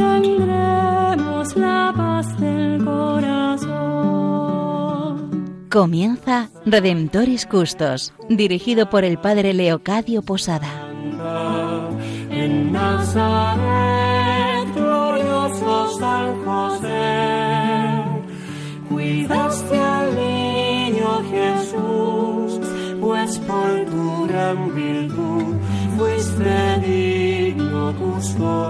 obtendremos la paz del corazón. Comienza Redemptoris Custos, dirigido por el Padre Leocadio Posada. En Nazaret, glorioso San José, cuidaste al niño Jesús, pues por tu gran virtud fuiste digno custodio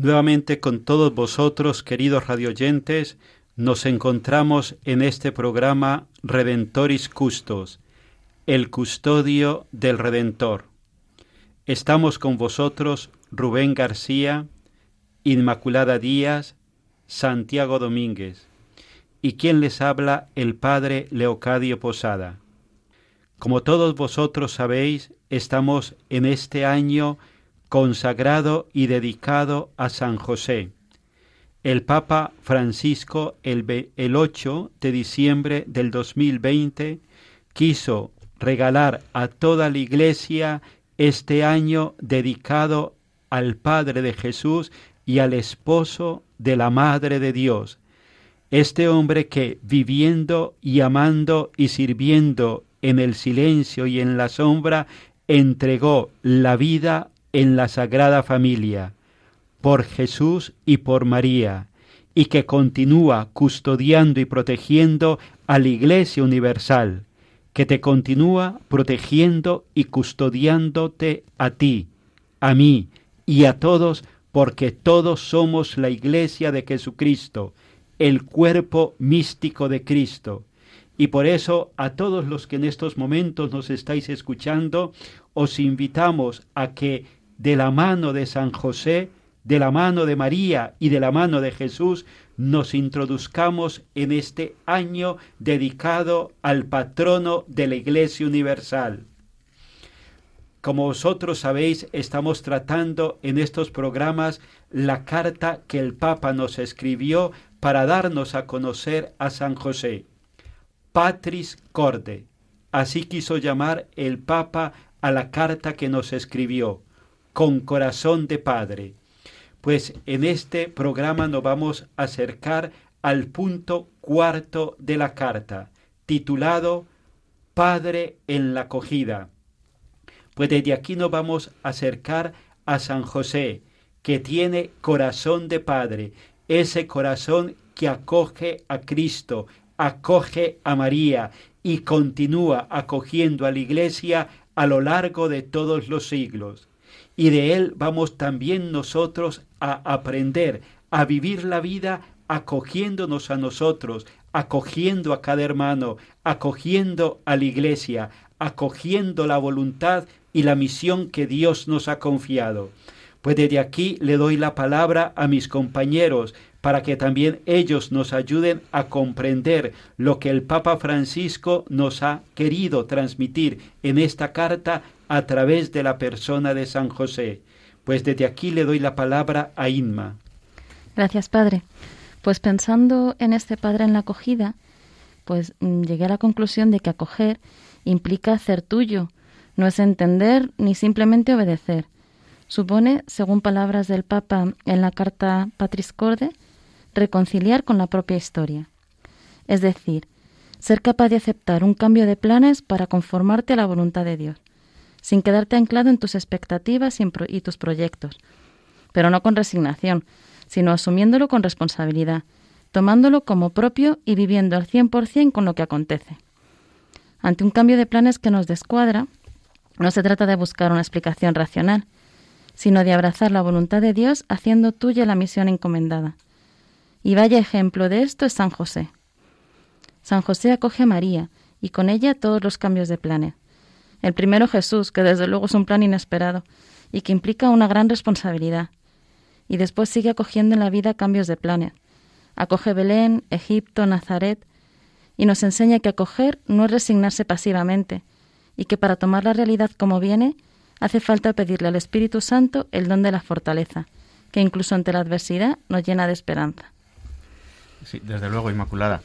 Nuevamente con todos vosotros, queridos radioyentes, nos encontramos en este programa Redentoris Custos, el custodio del Redentor. Estamos con vosotros Rubén García, Inmaculada Díaz, Santiago Domínguez y quien les habla el Padre Leocadio Posada. Como todos vosotros sabéis, estamos en este año consagrado y dedicado a San José. El Papa Francisco el, el 8 de diciembre del 2020 quiso regalar a toda la Iglesia este año dedicado al Padre de Jesús y al esposo de la Madre de Dios. Este hombre que viviendo y amando y sirviendo en el silencio y en la sombra, entregó la vida en la Sagrada Familia, por Jesús y por María, y que continúa custodiando y protegiendo a la Iglesia Universal, que te continúa protegiendo y custodiándote a ti, a mí y a todos, porque todos somos la Iglesia de Jesucristo, el cuerpo místico de Cristo. Y por eso a todos los que en estos momentos nos estáis escuchando, os invitamos a que de la mano de San José, de la mano de María y de la mano de Jesús, nos introduzcamos en este año dedicado al patrono de la Iglesia Universal. Como vosotros sabéis, estamos tratando en estos programas la carta que el Papa nos escribió para darnos a conocer a San José. Patris Corde. Así quiso llamar el Papa a la carta que nos escribió, con corazón de Padre. Pues en este programa nos vamos a acercar al punto cuarto de la carta, titulado Padre en la acogida. Pues desde aquí nos vamos a acercar a San José, que tiene corazón de Padre, ese corazón que acoge a Cristo, acoge a María y continúa acogiendo a la Iglesia a lo largo de todos los siglos. Y de él vamos también nosotros a aprender a vivir la vida acogiéndonos a nosotros, acogiendo a cada hermano, acogiendo a la Iglesia, acogiendo la voluntad y la misión que Dios nos ha confiado. Pues desde aquí le doy la palabra a mis compañeros para que también ellos nos ayuden a comprender lo que el Papa Francisco nos ha querido transmitir en esta carta a través de la persona de San José. Pues desde aquí le doy la palabra a Inma. Gracias, Padre. Pues pensando en este Padre en la acogida, pues mm, llegué a la conclusión de que acoger implica hacer tuyo, no es entender ni simplemente obedecer. supone, según palabras del Papa en la carta Patris Corde, reconciliar con la propia historia. Es decir, ser capaz de aceptar un cambio de planes para conformarte a la voluntad de Dios, sin quedarte anclado en tus expectativas y tus proyectos, pero no con resignación, sino asumiéndolo con responsabilidad, tomándolo como propio y viviendo al cien por cien con lo que acontece. Ante un cambio de planes que nos descuadra, no se trata de buscar una explicación racional, sino de abrazar la voluntad de Dios haciendo tuya la misión encomendada. Y vaya ejemplo de esto es San José. San José acoge a María y con ella todos los cambios de planes. El primero Jesús, que desde luego es un plan inesperado y que implica una gran responsabilidad. Y después sigue acogiendo en la vida cambios de planes. Acoge Belén, Egipto, Nazaret, y nos enseña que acoger no es resignarse pasivamente, y que para tomar la realidad como viene, hace falta pedirle al Espíritu Santo el don de la fortaleza, que incluso ante la adversidad nos llena de esperanza. Sí, desde luego, Inmaculada.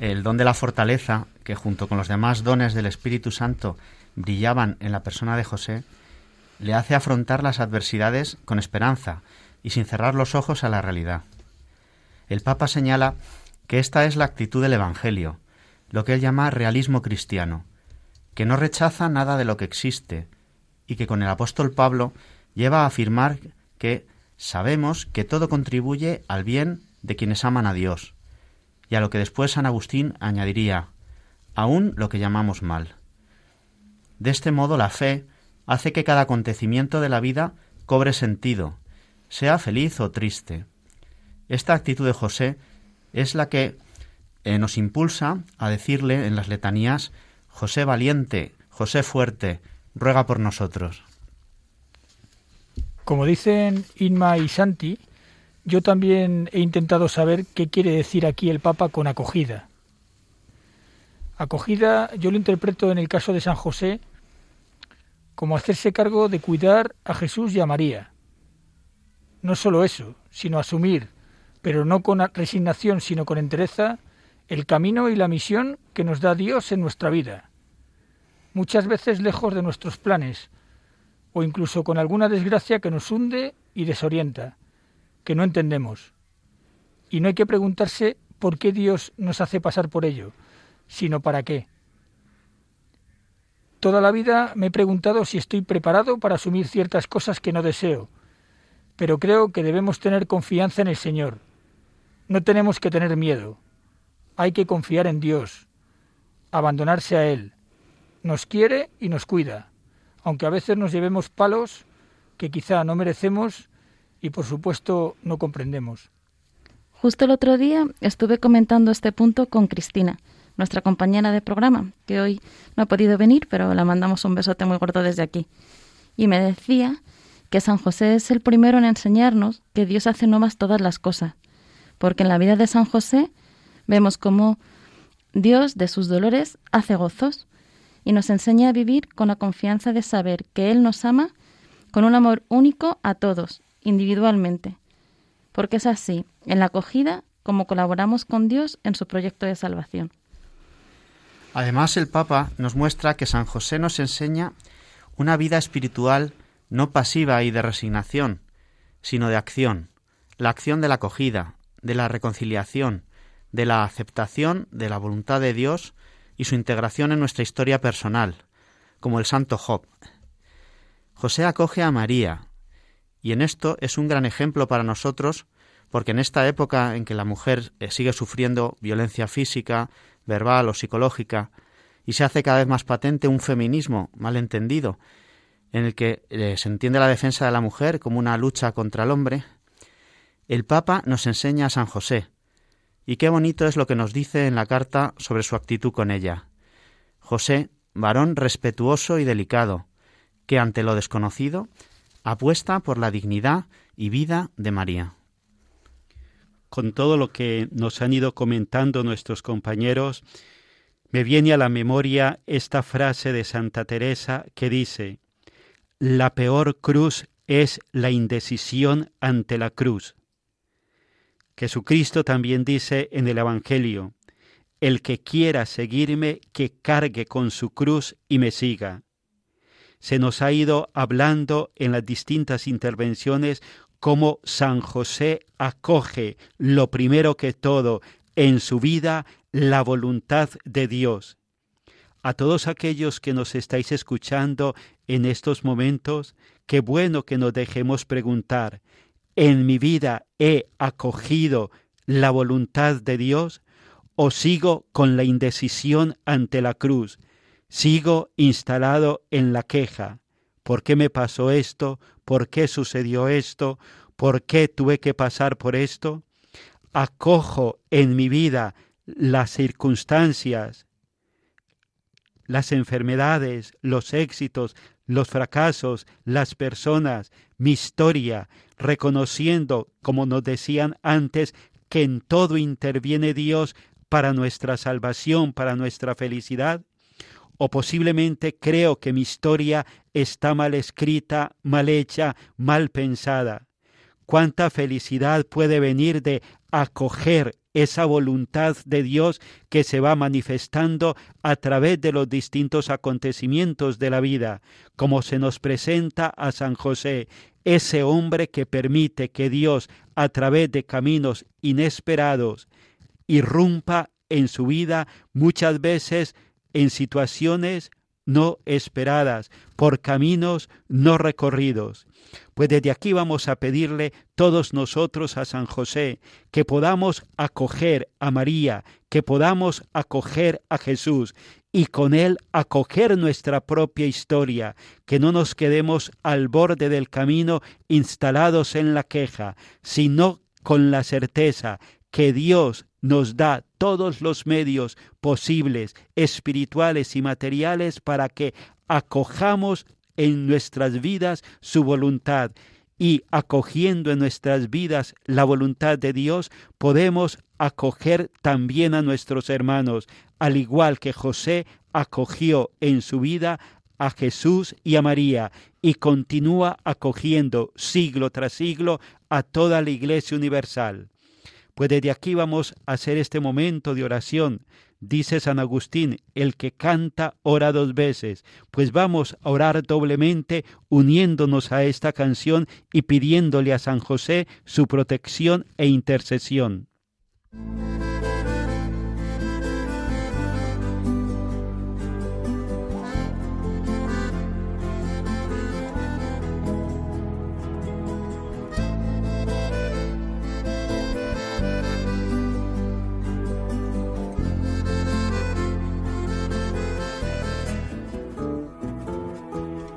El don de la fortaleza, que junto con los demás dones del Espíritu Santo brillaban en la persona de José, le hace afrontar las adversidades con esperanza y sin cerrar los ojos a la realidad. El Papa señala que esta es la actitud del Evangelio, lo que él llama realismo cristiano, que no rechaza nada de lo que existe y que con el apóstol Pablo lleva a afirmar que sabemos que todo contribuye al bien de quienes aman a Dios, y a lo que después San Agustín añadiría, aún lo que llamamos mal. De este modo la fe hace que cada acontecimiento de la vida cobre sentido, sea feliz o triste. Esta actitud de José es la que eh, nos impulsa a decirle en las letanías, José valiente, José fuerte, ruega por nosotros. Como dicen Inma y Santi, yo también he intentado saber qué quiere decir aquí el Papa con acogida. Acogida yo lo interpreto en el caso de San José como hacerse cargo de cuidar a Jesús y a María. No solo eso, sino asumir, pero no con resignación, sino con entereza, el camino y la misión que nos da Dios en nuestra vida. Muchas veces lejos de nuestros planes, o incluso con alguna desgracia que nos hunde y desorienta, que no entendemos. Y no hay que preguntarse por qué Dios nos hace pasar por ello, sino para qué. Toda la vida me he preguntado si estoy preparado para asumir ciertas cosas que no deseo, pero creo que debemos tener confianza en el Señor. No tenemos que tener miedo. Hay que confiar en Dios, abandonarse a Él. Nos quiere y nos cuida, aunque a veces nos llevemos palos que quizá no merecemos y por supuesto no comprendemos. Justo el otro día estuve comentando este punto con Cristina, nuestra compañera de programa, que hoy no ha podido venir, pero la mandamos un besote muy gordo desde aquí. Y me decía que San José es el primero en enseñarnos que Dios hace nuevas todas las cosas, porque en la vida de San José vemos cómo Dios de sus dolores hace gozos y nos enseña a vivir con la confianza de saber que Él nos ama con un amor único a todos, individualmente, porque es así, en la acogida, como colaboramos con Dios en su proyecto de salvación. Además, el Papa nos muestra que San José nos enseña una vida espiritual no pasiva y de resignación, sino de acción, la acción de la acogida, de la reconciliación, de la aceptación de la voluntad de Dios y su integración en nuestra historia personal, como el santo Job. José acoge a María, y en esto es un gran ejemplo para nosotros, porque en esta época en que la mujer eh, sigue sufriendo violencia física, verbal o psicológica, y se hace cada vez más patente un feminismo mal entendido, en el que eh, se entiende la defensa de la mujer como una lucha contra el hombre, el Papa nos enseña a San José, y qué bonito es lo que nos dice en la carta sobre su actitud con ella. José, varón respetuoso y delicado, que ante lo desconocido apuesta por la dignidad y vida de María. Con todo lo que nos han ido comentando nuestros compañeros, me viene a la memoria esta frase de Santa Teresa que dice, La peor cruz es la indecisión ante la cruz. Jesucristo también dice en el Evangelio, El que quiera seguirme, que cargue con su cruz y me siga. se nos ha ido hablando en las distintas intervenciones cómo San José acoge lo primero que todo en su vida la voluntad de Dios. A todos aquellos que nos estáis escuchando en estos momentos, qué bueno que nos dejemos preguntar, ¿en mi vida he acogido la voluntad de Dios o sigo con la indecisión ante la cruz? Sigo instalado en la queja. ¿Por qué me pasó esto? ¿Por qué sucedió esto? ¿Por qué tuve que pasar por esto? Acojo en mi vida las circunstancias, las enfermedades, los éxitos, los fracasos, las personas, mi historia, reconociendo, como nos decían antes, que en todo interviene Dios para nuestra salvación, para nuestra felicidad? ¿O posiblemente creo que mi historia está mal escrita, mal hecha, mal pensada? ¿Cuánta felicidad puede venir de acoger esa voluntad de Dios que se va manifestando a través de los distintos acontecimientos de la vida, como se nos presenta a San José, ese hombre que permite que Dios, a través de caminos inesperados, irrumpa en su vida muchas veces en situaciones no esperadas, por caminos no recorridos. Pues desde aquí vamos a pedirle todos nosotros a San José que podamos acoger a María, que podamos acoger a Jesús y con él acoger nuestra propia historia, que no nos quedemos al borde del camino instalados en la queja, sino con la certeza que Dios nos da todos los medios posibles, espirituales y materiales, para que acojamos en nuestras vidas su voluntad y acogiendo en nuestras vidas la voluntad de Dios, podemos acoger también a nuestros hermanos, al igual que José acogió en su vida a Jesús y a María y continúa acogiendo siglo tras siglo a toda la Iglesia Universal. Pues desde aquí vamos a hacer este momento de oración Dice San Agustín, el que canta ora dos veces, pues vamos a orar doblemente uniéndonos a esta canción y pidiéndole a San José su protección e intercesión.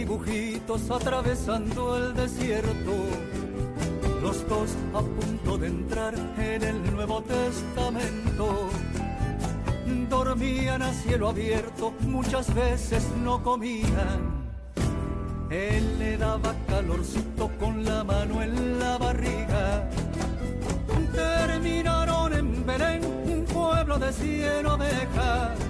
Dibujitos atravesando el desierto. los dos a punto de entrar en el Nuevo Testamento. Dormían a cielo abierto, muchas veces no comían. Él le daba calorcito con la mano en la barriga. Terminaron en Belén, un pueblo de cien ovejas.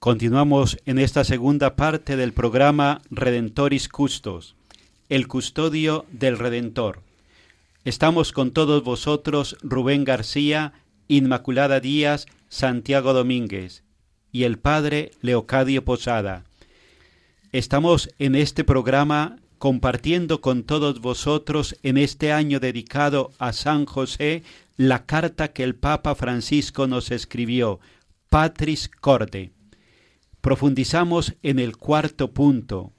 Continuamos en esta segunda parte del programa Redentoris Custos, el custodio del Redentor. Estamos con todos vosotros Rubén García, Inmaculada Díaz, Santiago Domínguez y el Padre Leocadio Posada. Estamos en este programa compartiendo con todos vosotros en este año dedicado a San José la carta que el Papa Francisco nos escribió, Patris Corde profundizamos en el cuarto punto,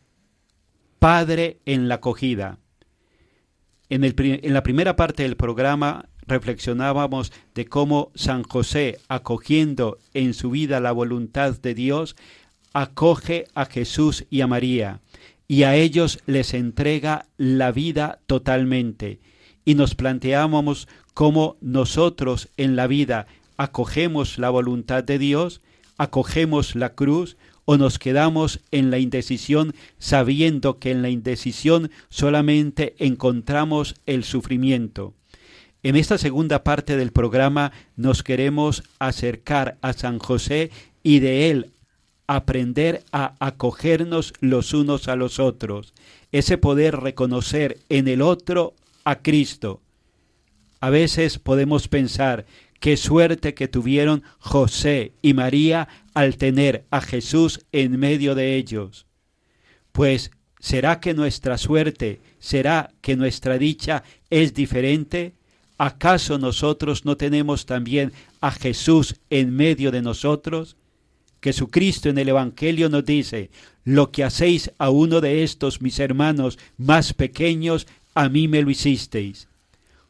Padre en la acogida. En, en, la primera parte del programa reflexionábamos de cómo San José, acogiendo en su vida la voluntad de Dios, acoge a Jesús y a María, y a ellos les entrega la vida totalmente. Y nos planteábamos cómo nosotros en la vida acogemos la voluntad de Dios, acogemos la cruz o nos quedamos en la indecisión sabiendo que en la indecisión solamente encontramos el sufrimiento. En esta segunda parte del programa nos queremos acercar a San José y de él aprender a acogernos los unos a los otros, ese poder reconocer en el otro a Cristo. A veces podemos pensar Qué suerte que tuvieron José y María al tener a Jesús en medio de ellos. Pues, ¿será que nuestra suerte, será que nuestra dicha es diferente? ¿Acaso nosotros no tenemos también a Jesús en medio de nosotros? Jesucristo en el Evangelio nos dice, lo que hacéis a uno de estos mis hermanos más pequeños, a mí me lo hicisteis.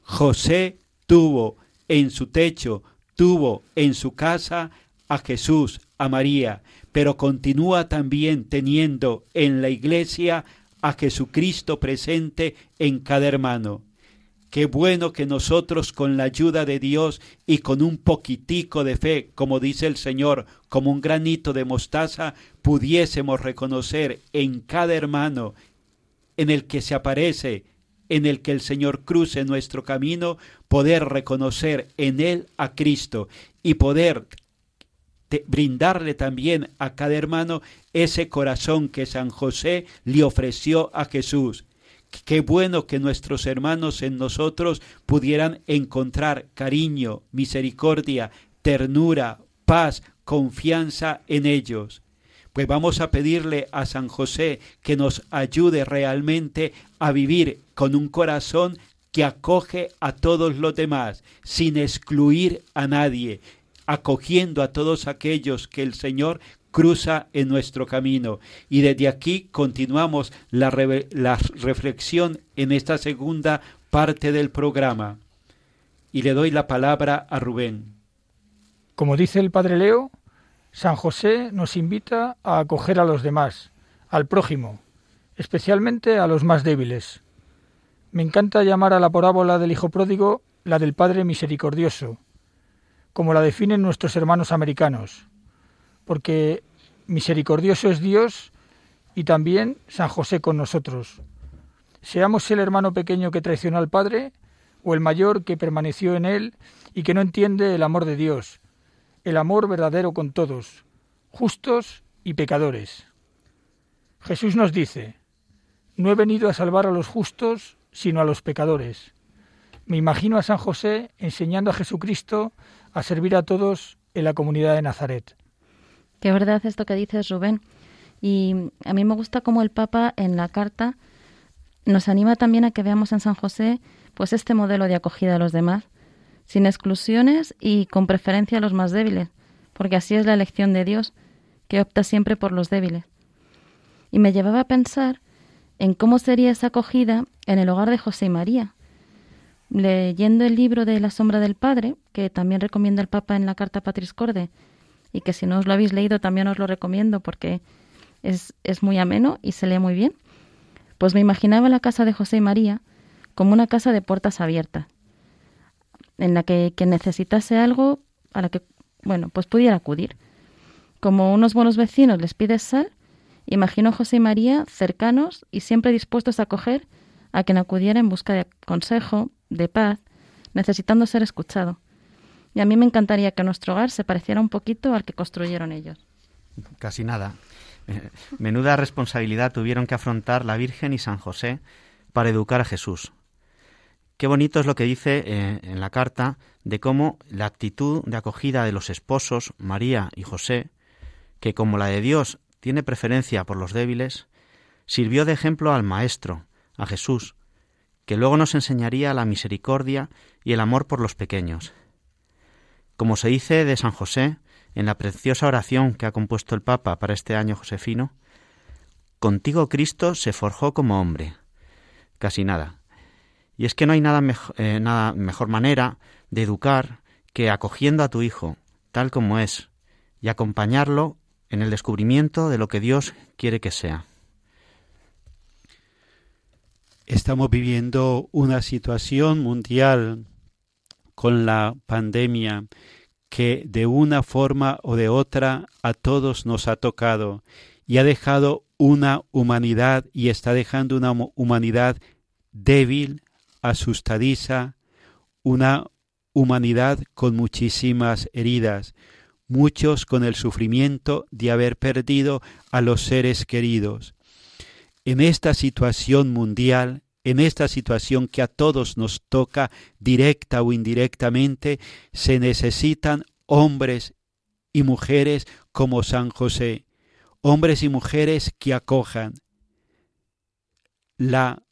José tuvo en su techo, tuvo en su casa a Jesús, a María, pero continúa también teniendo en la iglesia a Jesucristo presente en cada hermano. Qué bueno que nosotros con la ayuda de Dios y con un poquitico de fe, como dice el Señor, como un granito de mostaza, pudiésemos reconocer en cada hermano en el que se aparece en el que el Señor cruce nuestro camino, poder reconocer en Él a Cristo y poder brindarle también a cada hermano ese corazón que San José le ofreció a Jesús. Qué bueno que nuestros hermanos en nosotros pudieran encontrar cariño, misericordia, ternura, paz, confianza en ellos. Pues vamos a pedirle a San José que nos ayude realmente a vivir con un corazón que acoge a todos los demás, sin excluir a nadie, acogiendo a todos aquellos que el Señor cruza en nuestro camino. Y desde aquí continuamos la, la, reflexión en esta segunda parte del programa. Y le doy la palabra a Rubén. Como dice el Padre Leo, San José nos invita a acoger a los demás, al prójimo, especialmente a los más débiles. Me encanta llamar a la parábola del Hijo Pródigo la del Padre Misericordioso, como la definen nuestros hermanos americanos, porque misericordioso es Dios y también San José con nosotros. Seamos el hermano pequeño que traicionó al Padre o el mayor que permaneció en él y que no entiende el amor de Dios, el amor verdadero con todos, justos y pecadores. Jesús nos dice, no he venido a salvar a los justos, sino a los pecadores. Me imagino a San José enseñando a Jesucristo a servir a todos en la comunidad de Nazaret. Qué verdad esto que dices, Rubén. Y a mí me gusta como el Papa en la carta nos anima también a que veamos en San José pues este modelo de acogida a los demás, sin exclusiones y con preferencia a los más débiles, porque así es la elección de Dios, que opta siempre por los débiles. Y me llevaba a pensar en cómo sería esa acogida en el hogar de José y María. Leyendo el libro de La sombra del Padre, que también recomienda el Papa en la carta Patris Corde, y que si no os lo habéis leído también os lo recomiendo porque es, es muy ameno y se lee muy bien, pues me imaginaba la casa de José y María como una casa de puertas abiertas, en la que quien necesitase algo, a la que, bueno, pues pudiera acudir. Como unos buenos vecinos les pides sal, imagino José y María cercanos y siempre dispuestos a acoger a quien acudiera en busca de consejo, de paz, necesitando ser escuchado. Y a mí me encantaría que nuestro hogar se pareciera un poquito al que construyeron ellos. Casi nada. Eh, menuda responsabilidad tuvieron que afrontar la Virgen y San José para educar a Jesús. Qué bonito es lo que dice eh, en la carta de cómo la actitud de acogida de los esposos, María y José, que como la de Dios tiene preferencia por los débiles, sirvió de ejemplo al Maestro, a Jesús, que luego nos enseñaría la misericordia y el amor por los pequeños. Como se dice de San José en la preciosa oración que ha compuesto el Papa para este año josefino, contigo Cristo se forjó como hombre. Casi nada. Y es que no hay nada, eh, nada mejor manera de educar que acogiendo a tu hijo tal como es y acompañarlo en el descubrimiento de lo que Dios quiere que sea. Estamos viviendo una situación mundial con la pandemia que de una forma o de otra a todos nos ha tocado y ha dejado una humanidad y está dejando una humanidad débil, asustadiza, una humanidad con muchísimas heridas, muchos con el sufrimiento de haber perdido a los seres queridos. En esta situación mundial en esta situación que a todos nos toca directa o indirectamente, se necesitan hombres y mujeres como San José, hombres y mujeres que acojan. La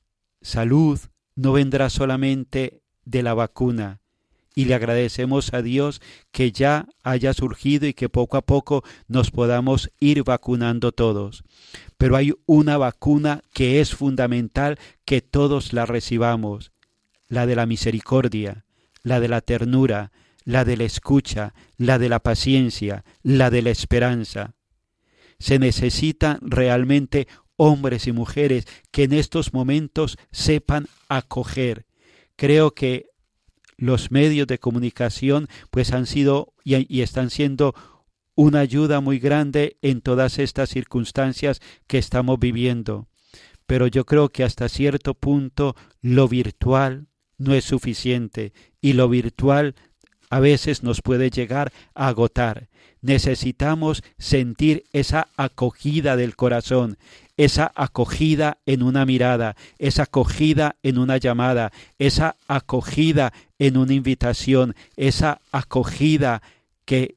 salud no vendrá solamente de la vacuna, y le agradecemos a Dios que ya haya surgido y que poco a poco nos podamos ir vacunando todos. Pero hay una vacuna que es fundamental que todos la recibamos, la de la misericordia, la de la ternura, la de la escucha, la de la paciencia, la de la esperanza. Se necesitan realmente hombres y mujeres que en estos momentos sepan acoger. Creo que los medios de comunicación pues han sido y, están siendo una ayuda muy grande en todas estas circunstancias que estamos viviendo. Pero yo creo que hasta cierto punto lo virtual no es suficiente y lo virtual a veces nos puede llegar a agotar. Necesitamos sentir esa acogida del corazón, esa acogida en una mirada, esa acogida en una llamada, esa acogida en una invitación, esa acogida que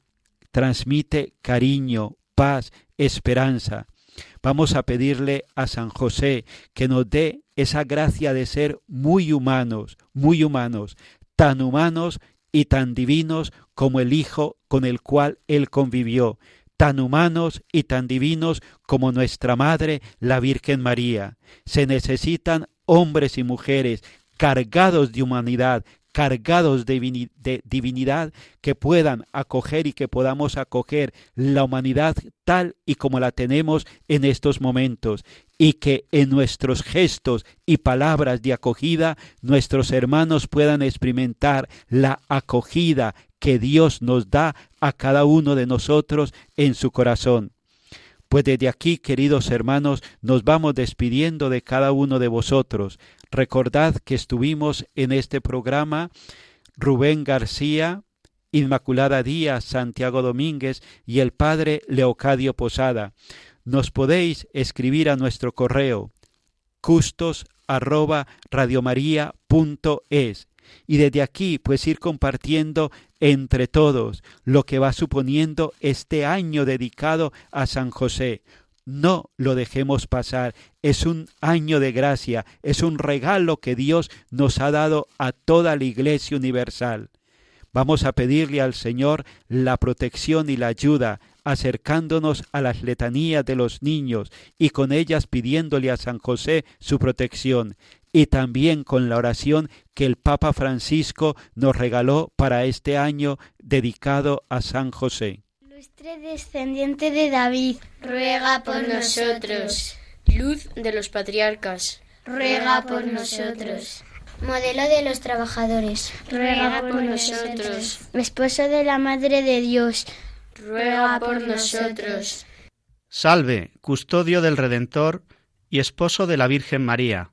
transmite cariño, paz, esperanza. Vamos a pedirle a San José que nos dé esa gracia de ser muy humanos, muy humanos, tan humanos y tan divinos como el Hijo con el cual Él convivió, tan humanos y tan divinos como nuestra Madre, la Virgen María. Se necesitan hombres y mujeres cargados de humanidad, cargados de, divinidad, que puedan acoger y que podamos acoger la humanidad tal y como la tenemos en estos momentos, y que en nuestros gestos y palabras de acogida nuestros hermanos puedan experimentar la acogida que Dios nos da a cada uno de nosotros en su corazón. Pues desde aquí, queridos hermanos, nos vamos despidiendo de cada uno de vosotros. Recordad que estuvimos en este programa Rubén García, Inmaculada Díaz, Santiago Domínguez y el Padre Leocadio Posada. Nos podéis escribir a nuestro correo custos arroba y desde aquí pues ir compartiendo entre todos lo que va suponiendo este año dedicado a San José. No lo dejemos pasar. Es un año de gracia, es un regalo que Dios nos ha dado a toda la Iglesia Universal. Vamos a pedirle al Señor la protección y la ayuda, acercándonos a las letanías de los niños y con ellas pidiéndole a San José su protección y también con la oración que el Papa Francisco nos regaló para este año dedicado a San José. Ilustre descendiente de David, ruega por nosotros. Luz de los patriarcas, ruega por nosotros. Modelo de los trabajadores, ruega por nosotros. Esposo de la Madre de Dios, ruega por nosotros. Salve, custodio del Redentor y esposo de la Virgen María